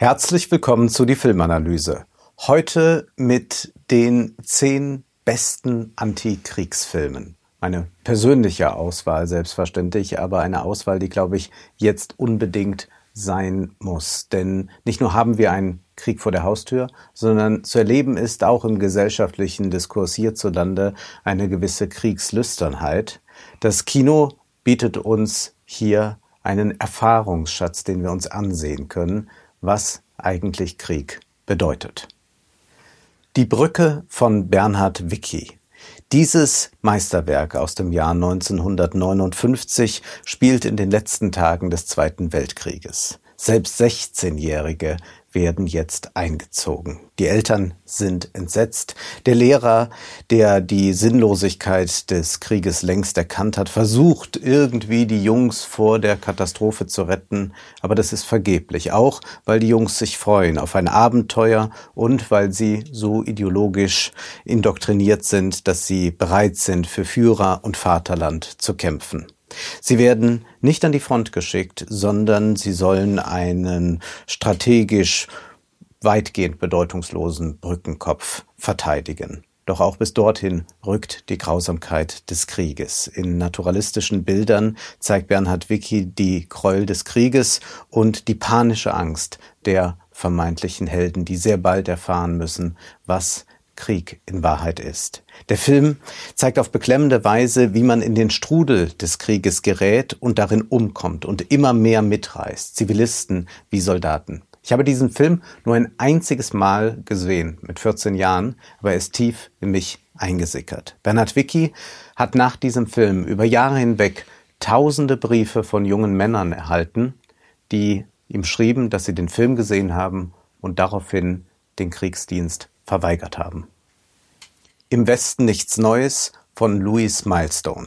Herzlich willkommen zu die Filmanalyse. Heute mit den zehn besten Antikriegsfilmen. Meine persönliche Auswahl selbstverständlich, aber eine Auswahl, die, glaube ich, jetzt unbedingt sein muss. Denn nicht nur haben wir einen Krieg vor der Haustür, sondern zu erleben ist auch im gesellschaftlichen Diskurs hierzulande eine gewisse Kriegslüsternheit. Das Kino bietet uns hier einen Erfahrungsschatz, den wir uns ansehen können, was eigentlich Krieg bedeutet. Die Brücke von Bernhard Wicki. Dieses Meisterwerk aus dem Jahr 1959 spielt in den letzten Tagen des Zweiten Weltkrieges. Selbst 16-Jährige werden jetzt eingezogen. Die Eltern sind entsetzt. Der Lehrer, der die Sinnlosigkeit des Krieges längst erkannt hat, versucht irgendwie die Jungs vor der Katastrophe zu retten, aber das ist vergeblich, auch weil die Jungs sich freuen auf ein Abenteuer und weil sie so ideologisch indoktriniert sind, dass sie bereit sind, für Führer und Vaterland zu kämpfen. Sie werden nicht an die Front geschickt, sondern sie sollen einen strategisch weitgehend bedeutungslosen Brückenkopf verteidigen. Doch auch bis dorthin rückt die Grausamkeit des Krieges. In naturalistischen Bildern zeigt Bernhard Wicki die Gräuel des Krieges und die panische Angst der vermeintlichen Helden, die sehr bald erfahren müssen, was Krieg in Wahrheit ist. Der Film zeigt auf beklemmende Weise, wie man in den Strudel des Krieges gerät und darin umkommt und immer mehr mitreißt, Zivilisten wie Soldaten. Ich habe diesen Film nur ein einziges Mal gesehen, mit 14 Jahren, aber er ist tief in mich eingesickert. Bernhard Wicki hat nach diesem Film über Jahre hinweg tausende Briefe von jungen Männern erhalten, die ihm schrieben, dass sie den Film gesehen haben und daraufhin den Kriegsdienst verweigert haben. Im Westen nichts Neues von Louis Milestone.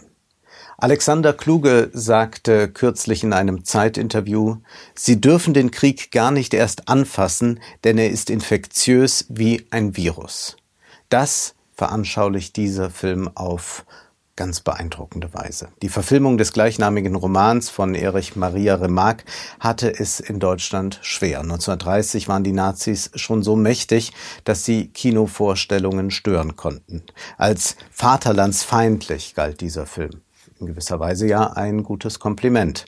Alexander Kluge sagte kürzlich in einem Zeitinterview, Sie dürfen den Krieg gar nicht erst anfassen, denn er ist infektiös wie ein Virus. Das veranschaulicht dieser Film auf ganz beeindruckende Weise. Die Verfilmung des gleichnamigen Romans von Erich Maria Remarque hatte es in Deutschland schwer. 1930 waren die Nazis schon so mächtig, dass sie Kinovorstellungen stören konnten. Als vaterlandsfeindlich galt dieser Film in gewisser Weise ja ein gutes Kompliment.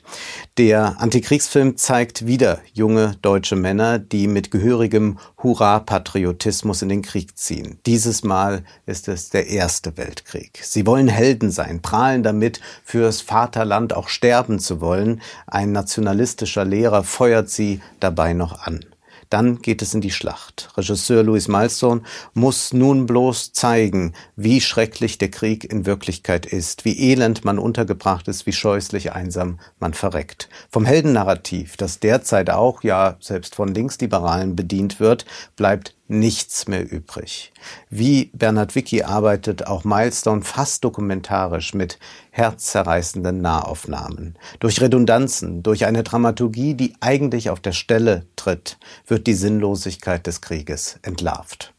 Der Antikriegsfilm zeigt wieder junge deutsche Männer, die mit gehörigem Hurra-Patriotismus in den Krieg ziehen. Dieses Mal ist es der Erste Weltkrieg. Sie wollen Helden sein, prahlen damit, fürs Vaterland auch sterben zu wollen. Ein nationalistischer Lehrer feuert sie dabei noch an. Dann geht es in die Schlacht. Regisseur Louis Milestone muss nun bloß zeigen, wie schrecklich der Krieg in Wirklichkeit ist, wie elend man untergebracht ist, wie scheußlich einsam man verreckt. Vom Heldennarrativ, das derzeit auch ja selbst von Linksliberalen bedient wird, bleibt nichts mehr übrig. Wie Bernhard Wicki arbeitet auch Milestone fast dokumentarisch mit herzzerreißenden Nahaufnahmen. Durch Redundanzen, durch eine Dramaturgie, die eigentlich auf der Stelle tritt, wird die Sinnlosigkeit des Krieges entlarvt.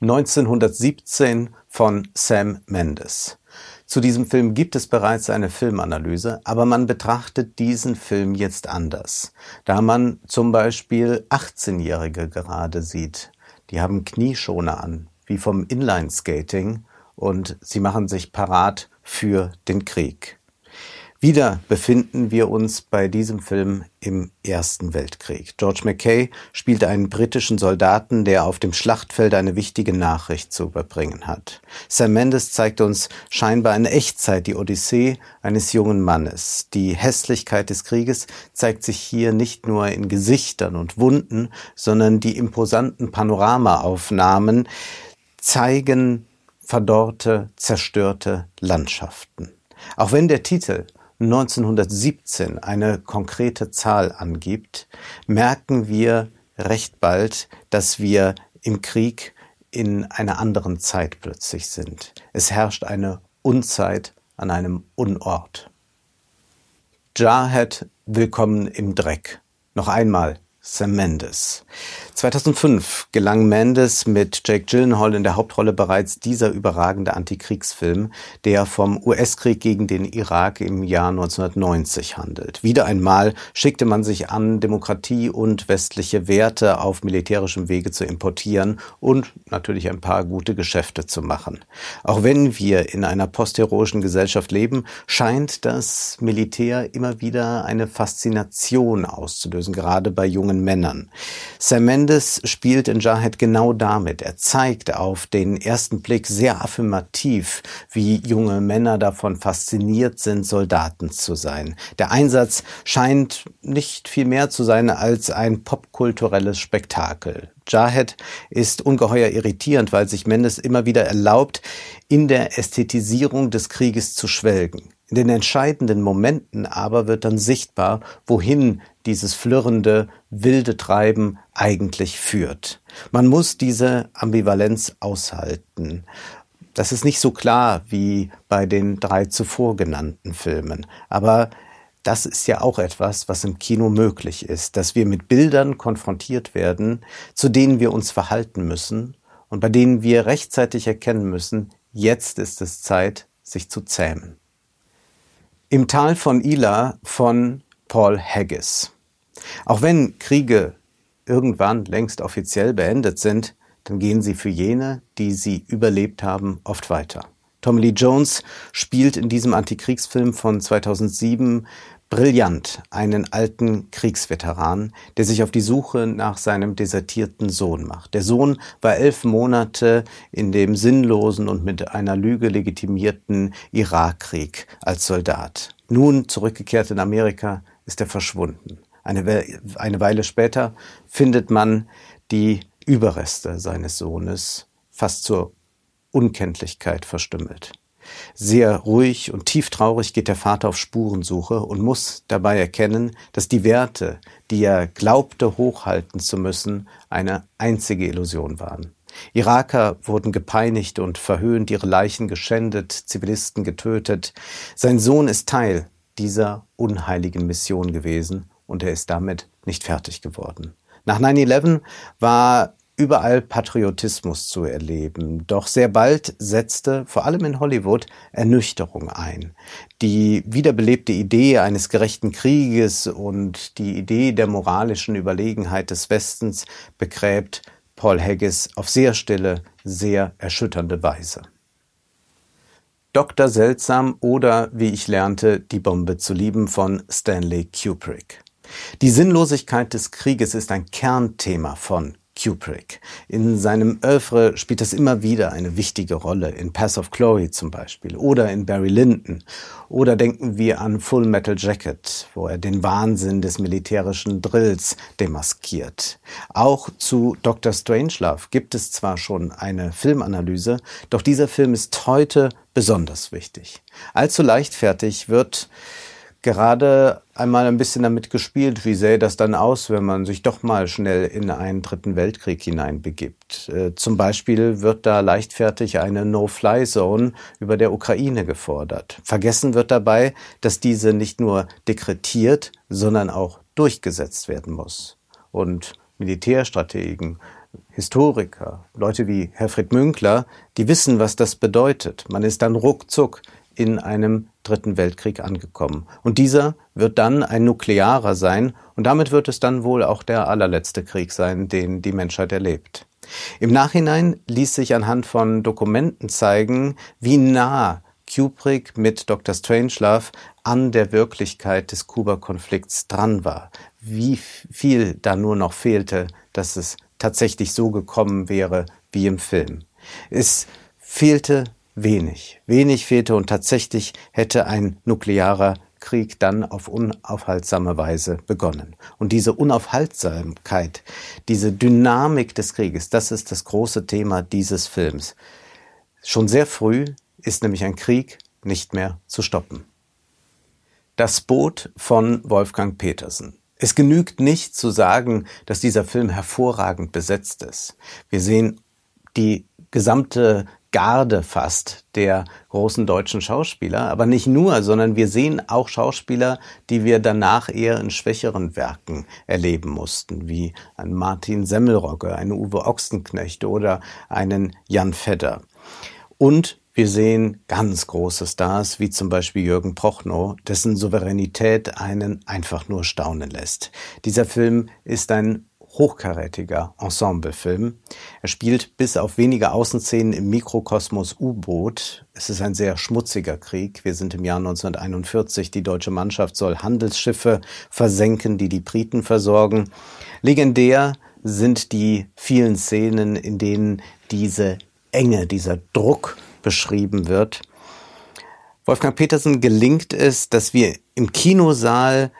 1917 von Sam Mendes. Zu diesem Film gibt es bereits eine Filmanalyse, aber man betrachtet diesen Film jetzt anders, da man zum Beispiel 18-Jährige gerade sieht. Die haben Knieschoner an, wie vom Inlineskating, und sie machen sich parat für den Krieg. Wieder befinden wir uns bei diesem Film im Ersten Weltkrieg. George Mackay spielt einen britischen Soldaten, der auf dem Schlachtfeld eine wichtige Nachricht zu überbringen hat. Sam Mendes zeigt uns scheinbar in Echtzeit die Odyssee eines jungen Mannes. Die Hässlichkeit des Krieges zeigt sich hier nicht nur in Gesichtern und Wunden, sondern die imposanten Panoramaaufnahmen zeigen verdorrte, zerstörte Landschaften. Auch wenn der Titel 1917 eine konkrete Zahl angibt, merken wir recht bald, dass wir im Krieg in einer anderen Zeit plötzlich sind. Es herrscht eine Unzeit an einem Unort. Jarhead, willkommen im Dreck. Noch einmal Sam Mendes. 2005 gelang Mendes mit Jake Gyllenhaal in der Hauptrolle bereits dieser überragende Antikriegsfilm, der vom US-Krieg gegen den Irak im Jahr 1990 handelt. Wieder einmal schickte man sich an, Demokratie und westliche Werte auf militärischem Wege zu importieren und natürlich ein paar gute Geschäfte zu machen. Auch wenn wir in einer postheroischen Gesellschaft leben, scheint das Militär immer wieder eine Faszination auszulösen, gerade bei jungen jungen Männern. Sam Mendes spielt in Jarhead genau damit. Er zeigt auf den ersten Blick sehr affirmativ, wie junge Männer davon fasziniert sind, Soldaten zu sein. Der Einsatz scheint nicht viel mehr zu sein als ein popkulturelles Spektakel. Jarhead ist ungeheuer irritierend, weil sich Mendes immer wieder erlaubt, in der Ästhetisierung des Krieges zu schwelgen. In den entscheidenden Momenten aber wird dann sichtbar, wohin dieses flirrende, wilde Treiben eigentlich führt. Man muss diese Ambivalenz aushalten. Das ist nicht so klar wie bei den drei zuvor genannten Filmen, aber das ist ja auch etwas, was im Kino möglich ist, dass wir mit Bildern konfrontiert werden, zu denen wir uns verhalten müssen und bei denen wir rechtzeitig erkennen müssen, jetzt ist es Zeit, sich zu zähmen. Im Tal von Ila von Paul Haggis. Auch wenn Kriege irgendwann längst offiziell beendet sind, dann gehen sie für jene, die sie überlebt haben, oft weiter. Tom Lee Jones spielt in diesem Antikriegsfilm von 2007 brillant einen alten Kriegsveteran, der sich auf die Suche nach seinem desertierten Sohn macht. Der Sohn war elf Monate in dem sinnlosen und mit einer Lüge legitimierten Irakkrieg als Soldat. Nun zurückgekehrt in Amerika ist er verschwunden. Eine, We eine Weile später findet man die Überreste seines Sohnes fast zur Unkenntlichkeit verstümmelt. Sehr ruhig und tieftraurig geht der Vater auf Spurensuche und muss dabei erkennen, dass die Werte, die er glaubte hochhalten zu müssen, eine einzige Illusion waren. Iraker wurden gepeinigt und verhöhnt, ihre Leichen geschändet, Zivilisten getötet. Sein Sohn ist Teil dieser unheiligen Mission gewesen und er ist damit nicht fertig geworden. Nach 9-11 war überall Patriotismus zu erleben. Doch sehr bald setzte, vor allem in Hollywood, Ernüchterung ein. Die wiederbelebte Idee eines gerechten Krieges und die Idee der moralischen Überlegenheit des Westens begräbt Paul Haggis auf sehr stille, sehr erschütternde Weise. Dr. Seltsam oder, wie ich lernte, Die Bombe zu lieben von Stanley Kubrick. Die Sinnlosigkeit des Krieges ist ein Kernthema von Kubrick. In seinem Oeuvre spielt das immer wieder eine wichtige Rolle, in Pass of Glory zum Beispiel oder in Barry Lyndon. Oder denken wir an Full Metal Jacket, wo er den Wahnsinn des militärischen Drills demaskiert. Auch zu Dr. Strangelove gibt es zwar schon eine Filmanalyse, doch dieser Film ist heute besonders wichtig. Allzu leichtfertig wird gerade einmal ein bisschen damit gespielt, wie sähe das dann aus, wenn man sich doch mal schnell in einen dritten Weltkrieg hineinbegibt. Äh, zum Beispiel wird da leichtfertig eine No-Fly-Zone über der Ukraine gefordert. Vergessen wird dabei, dass diese nicht nur dekretiert, sondern auch durchgesetzt werden muss. Und Militärstrategen, Historiker, Leute wie Herfried Münkler, die wissen, was das bedeutet. Man ist dann ruckzuck in einem dritten Weltkrieg angekommen. Und dieser wird dann ein nuklearer sein und damit wird es dann wohl auch der allerletzte Krieg sein, den die Menschheit erlebt. Im Nachhinein ließ sich anhand von Dokumenten zeigen, wie nah Kubrick mit Dr. Strangelove an der Wirklichkeit des Kuba-Konflikts dran war. Wie viel da nur noch fehlte, dass es tatsächlich so gekommen wäre wie im Film. Es fehlte wenig. Wenig fehlte und tatsächlich hätte ein nuklearer Krieg dann auf unaufhaltsame Weise begonnen. Und diese Unaufhaltsamkeit, diese Dynamik des Krieges, das ist das große Thema dieses Films. Schon sehr früh ist nämlich ein Krieg nicht mehr zu stoppen. Das Boot von Wolfgang Petersen. Es genügt nicht zu sagen, dass dieser Film hervorragend besetzt ist. Wir sehen die gesamte Garde fast der großen deutschen Schauspieler. Aber nicht nur, sondern wir sehen auch Schauspieler, die wir danach eher in schwächeren Werken erleben mussten, wie ein Martin Semmelrogge, einen Uwe Ochsenknecht oder einen Jan Fedder. Und wir sehen ganz große Stars, wie zum Beispiel Jürgen Prochnow, dessen Souveränität einen einfach nur staunen lässt. Dieser Film ist ein hochkarätiger Ensemblefilm. Er spielt bis auf wenige Außenszenen im Mikrokosmos U-Boot. Es ist ein sehr schmutziger Krieg. Wir sind im Jahr 1941. Die deutsche Mannschaft soll Handelsschiffe versenken, die die Briten versorgen. Legendär sind die vielen Szenen, in denen diese Enge, dieser Druck beschrieben wird. Wolfgang Petersen gelingt es, dass wir im Kinosaal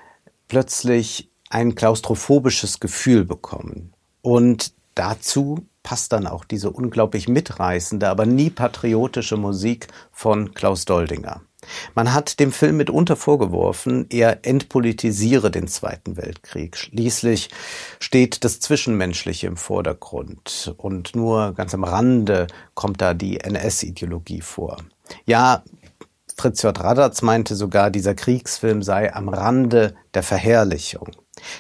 plötzlich ein klaustrophobisches Gefühl bekommen. Und dazu passt dann auch diese unglaublich mitreißende, aber nie patriotische Musik von Klaus Doldinger. Man hat dem Film mitunter vorgeworfen, er entpolitisiere den Zweiten Weltkrieg. Schließlich steht das Zwischenmenschliche im Vordergrund und nur ganz am Rande kommt da die NS-Ideologie vor. Ja, Fritz J. Radatz meinte sogar, dieser Kriegsfilm sei am Rande der Verherrlichung.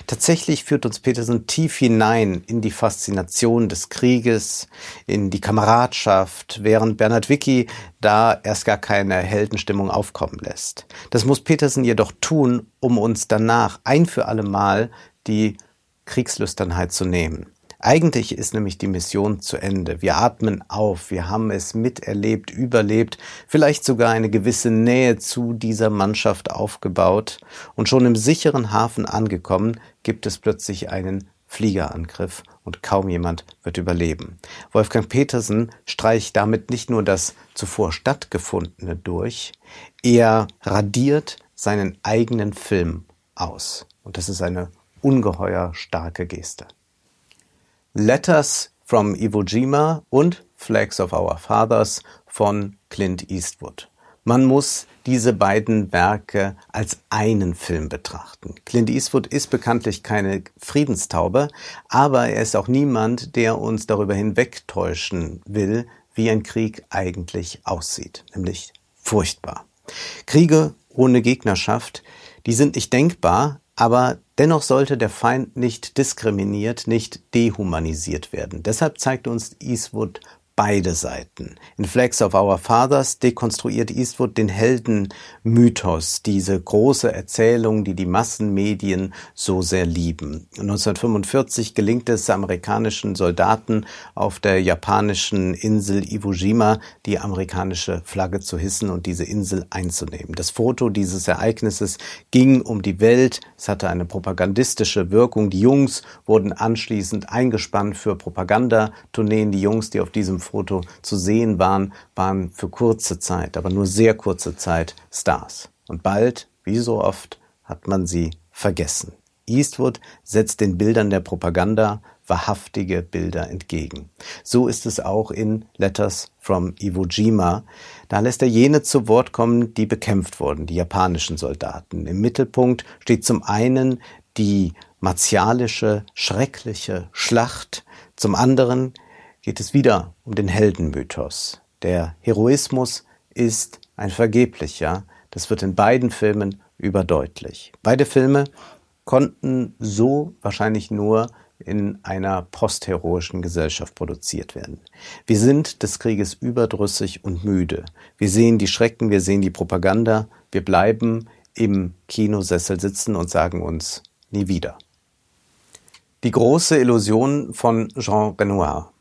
Tatsächlich führt uns Peterson tief hinein in die Faszination des Krieges, in die Kameradschaft, während Bernhard Wicki da erst gar keine Heldenstimmung aufkommen lässt. Das muss Peterson jedoch tun, um uns danach ein für alle Mal die Kriegslüsternheit zu nehmen. Eigentlich ist nämlich die Mission zu Ende. Wir atmen auf, wir haben es miterlebt, überlebt, vielleicht sogar eine gewisse Nähe zu dieser Mannschaft aufgebaut und schon im sicheren Hafen angekommen, gibt es plötzlich einen Fliegerangriff und kaum jemand wird überleben. Wolfgang Petersen streicht damit nicht nur das zuvor stattgefundene durch, er radiert seinen eigenen Film aus. Und das ist eine ungeheuer starke Geste. Letters from Iwo Jima und Flags of Our Fathers von Clint Eastwood. Man muss diese beiden Werke als einen Film betrachten. Clint Eastwood ist bekanntlich keine Friedenstaube, aber er ist auch niemand, der uns darüber hinwegtäuschen will, wie ein Krieg eigentlich aussieht, nämlich furchtbar. Kriege ohne Gegnerschaft, die sind nicht denkbar, aber dennoch sollte der Feind nicht diskriminiert, nicht dehumanisiert werden. Deshalb zeigt uns Eastwood beide Seiten. In Flags of Our Fathers dekonstruiert Eastwood den Heldenmythos, diese große Erzählung, die die Massenmedien so sehr lieben. 1945 gelingt es amerikanischen Soldaten auf der japanischen Insel Iwo Jima, die amerikanische Flagge zu hissen und diese Insel einzunehmen. Das Foto dieses Ereignisses ging um die Welt. Es hatte eine propagandistische Wirkung. Die Jungs wurden anschließend eingespannt für Propagandatourneen. Die Jungs, die auf diesem Foto zu sehen waren, waren für kurze Zeit, aber nur sehr kurze Zeit Stars. Und bald, wie so oft, hat man sie vergessen. Eastwood setzt den Bildern der Propaganda wahrhaftige Bilder entgegen. So ist es auch in Letters from Iwo Jima. Da lässt er jene zu Wort kommen, die bekämpft wurden, die japanischen Soldaten. Im Mittelpunkt steht zum einen die martialische, schreckliche Schlacht, zum anderen geht es wieder um den Heldenmythos. Der Heroismus ist ein vergeblicher. Das wird in beiden Filmen überdeutlich. Beide Filme konnten so wahrscheinlich nur in einer postheroischen Gesellschaft produziert werden. Wir sind des Krieges überdrüssig und müde. Wir sehen die Schrecken, wir sehen die Propaganda, wir bleiben im Kinosessel sitzen und sagen uns nie wieder. Die große Illusion von Jean Renoir.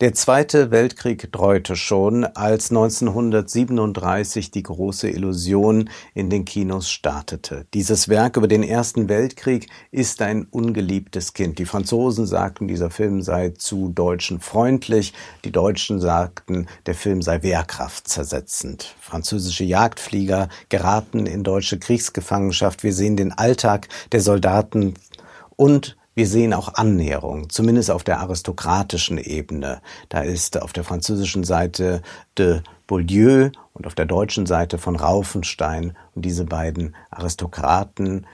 Der Zweite Weltkrieg dreute schon, als 1937 die große Illusion in den Kinos startete. Dieses Werk über den Ersten Weltkrieg ist ein ungeliebtes Kind. Die Franzosen sagten, dieser Film sei zu Deutschen freundlich. Die Deutschen sagten, der Film sei wehrkraftzersetzend. Französische Jagdflieger geraten in deutsche Kriegsgefangenschaft. Wir sehen den Alltag der Soldaten und wir sehen auch Annäherung, zumindest auf der aristokratischen Ebene. Da ist auf der französischen Seite de Beaulieu und auf der deutschen Seite von Raufenstein. Und diese beiden Aristokraten,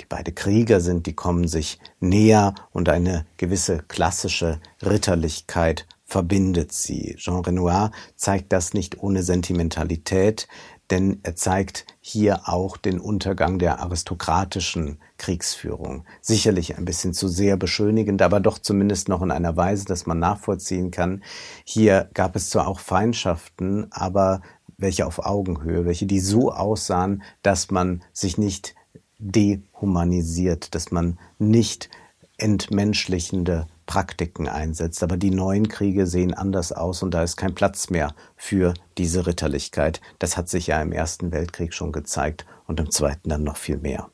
die beide Krieger sind, die kommen sich näher und eine gewisse klassische Ritterlichkeit verbindet sie. Jean Renoir zeigt das nicht ohne Sentimentalität, denn er zeigt hier auch den Untergang der aristokratischen Kriegsführung. Sicherlich ein bisschen zu sehr beschönigend, aber doch zumindest noch in einer Weise, dass man nachvollziehen kann. Hier gab es zwar auch Feindschaften, aber welche auf Augenhöhe, welche die so aussahen, dass man sich nicht dehumanisiert, dass man nicht entmenschlichende Praktiken einsetzt. Aber die neuen Kriege sehen anders aus und da ist kein Platz mehr für diese Ritterlichkeit. Das hat sich ja im Ersten Weltkrieg schon gezeigt und im Zweiten dann noch viel mehr.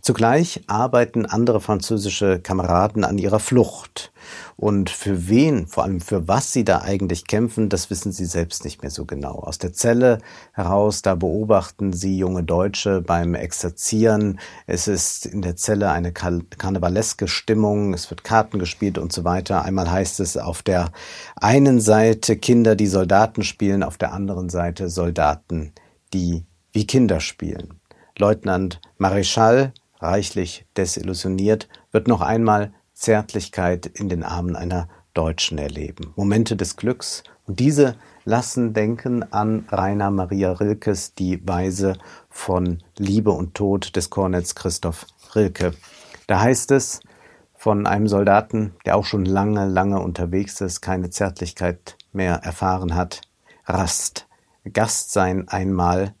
Zugleich arbeiten andere französische Kameraden an ihrer Flucht. Und für wen, vor allem für was sie da eigentlich kämpfen, das wissen sie selbst nicht mehr so genau. Aus der Zelle heraus, da beobachten sie junge Deutsche beim Exerzieren. Es ist in der Zelle eine karnevaleske Stimmung, es wird Karten gespielt und so weiter. Einmal heißt es auf der einen Seite Kinder, die Soldaten spielen, auf der anderen Seite Soldaten, die wie Kinder spielen. Leutnant Mareschall, reichlich desillusioniert, wird noch einmal Zärtlichkeit in den Armen einer Deutschen erleben. Momente des Glücks. Und diese lassen denken an Rainer Maria Rilkes Die Weise von Liebe und Tod des Kornets Christoph Rilke. Da heißt es von einem Soldaten, der auch schon lange, lange unterwegs ist, keine Zärtlichkeit mehr erfahren hat. Rast, Gast sein einmal,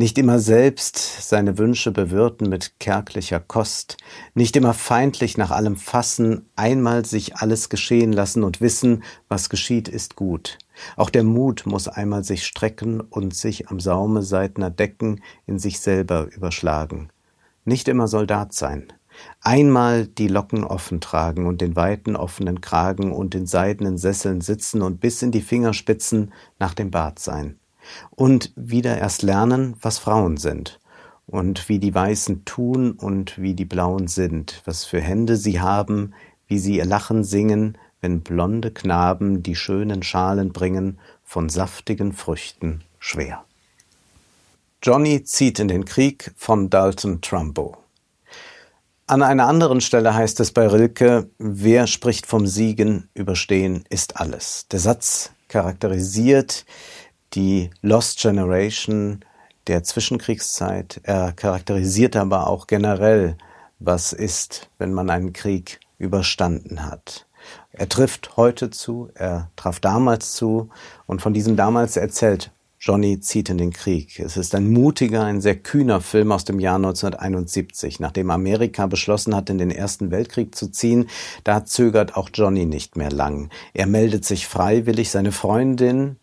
nicht immer selbst seine Wünsche bewirten mit kärglicher Kost, nicht immer feindlich nach allem fassen, einmal sich alles geschehen lassen und wissen, was geschieht, ist gut. Auch der Mut muss einmal sich strecken und sich am Saume seitner Decken in sich selber überschlagen. Nicht immer Soldat sein. Einmal die Locken offen tragen und den weiten offenen Kragen und in seidenen Sesseln sitzen und bis in die Fingerspitzen nach dem Bart sein und wieder erst lernen, was Frauen sind und wie die Weißen tun und wie die Blauen sind, was für Hände sie haben, wie sie ihr Lachen singen, wenn blonde Knaben die schönen Schalen bringen von saftigen Früchten schwer. Johnny zieht in den Krieg von Dalton Trumbo. An einer anderen Stelle heißt es bei Rilke, wer spricht vom Siegen, überstehen ist alles. Der Satz charakterisiert die Lost Generation der Zwischenkriegszeit. Er charakterisiert aber auch generell, was ist, wenn man einen Krieg überstanden hat. Er trifft heute zu, er traf damals zu und von diesem damals erzählt Johnny zieht in den Krieg. Es ist ein mutiger, ein sehr kühner Film aus dem Jahr 1971. Nachdem Amerika beschlossen hat, in den Ersten Weltkrieg zu ziehen, da zögert auch Johnny nicht mehr lang. Er meldet sich freiwillig. Seine Freundin,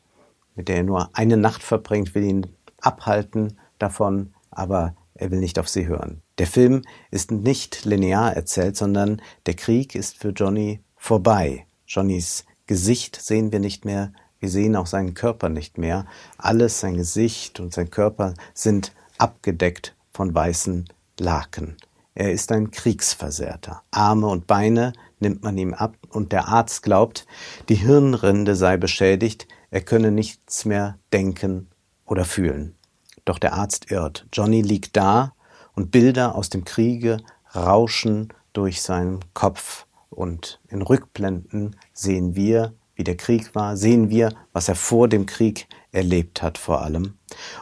mit der er nur eine Nacht verbringt, will ihn abhalten davon, aber er will nicht auf sie hören. Der Film ist nicht linear erzählt, sondern der Krieg ist für Johnny vorbei. Johnnys Gesicht sehen wir nicht mehr, wir sehen auch seinen Körper nicht mehr. Alles, sein Gesicht und sein Körper sind abgedeckt von weißen Laken. Er ist ein Kriegsversehrter. Arme und Beine nimmt man ihm ab und der Arzt glaubt, die Hirnrinde sei beschädigt, er könne nichts mehr denken oder fühlen. Doch der Arzt irrt. Johnny liegt da und Bilder aus dem Kriege rauschen durch seinen Kopf. Und in Rückblenden sehen wir, wie der Krieg war, sehen wir, was er vor dem Krieg erlebt hat vor allem.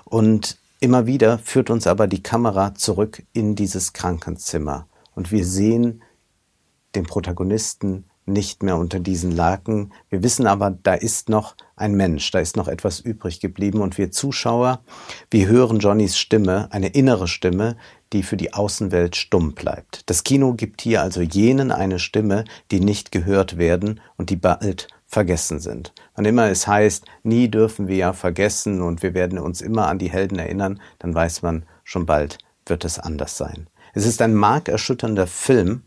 Und immer wieder führt uns aber die Kamera zurück in dieses Krankenzimmer. Und wir sehen den Protagonisten nicht mehr unter diesen Laken. Wir wissen aber, da ist noch ein Mensch, da ist noch etwas übrig geblieben und wir Zuschauer, wir hören Johnnys Stimme, eine innere Stimme, die für die Außenwelt stumm bleibt. Das Kino gibt hier also jenen eine Stimme, die nicht gehört werden und die bald vergessen sind. Wann immer es heißt, nie dürfen wir ja vergessen und wir werden uns immer an die Helden erinnern, dann weiß man, schon bald wird es anders sein. Es ist ein markerschütternder Film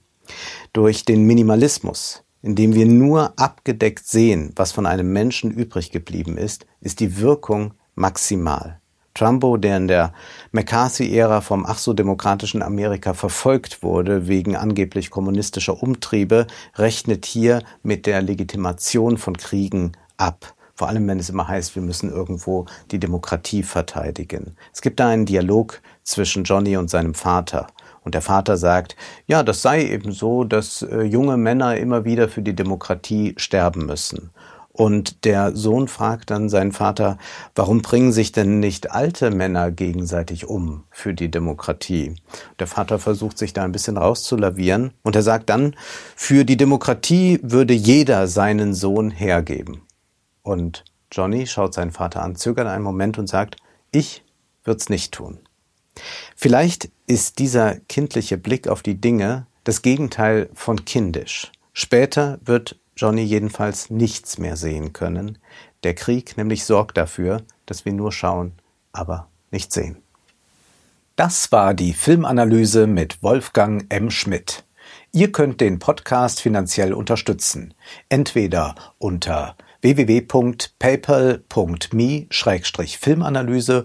durch den Minimalismus, indem wir nur abgedeckt sehen, was von einem Menschen übrig geblieben ist, ist die Wirkung maximal. Trumbo, der in der McCarthy-Ära vom ach so demokratischen Amerika verfolgt wurde wegen angeblich kommunistischer Umtriebe, rechnet hier mit der Legitimation von Kriegen ab. Vor allem, wenn es immer heißt, wir müssen irgendwo die Demokratie verteidigen. Es gibt da einen Dialog zwischen Johnny und seinem Vater. Und der Vater sagt, ja, das sei eben so, dass äh, junge Männer immer wieder für die Demokratie sterben müssen. Und der Sohn fragt dann seinen Vater, warum bringen sich denn nicht alte Männer gegenseitig um für die Demokratie? Der Vater versucht sich da ein bisschen rauszulavieren und er sagt dann, für die Demokratie würde jeder seinen Sohn hergeben. Und Johnny schaut seinen Vater an, zögert einen Moment und sagt, ich wird's nicht tun. Vielleicht ist dieser kindliche Blick auf die Dinge das Gegenteil von kindisch. Später wird Johnny jedenfalls nichts mehr sehen können. Der Krieg nämlich sorgt dafür, dass wir nur schauen, aber nicht sehen. Das war die Filmanalyse mit Wolfgang M. Schmidt. Ihr könnt den Podcast finanziell unterstützen. Entweder unter www.paypal.me-filmanalyse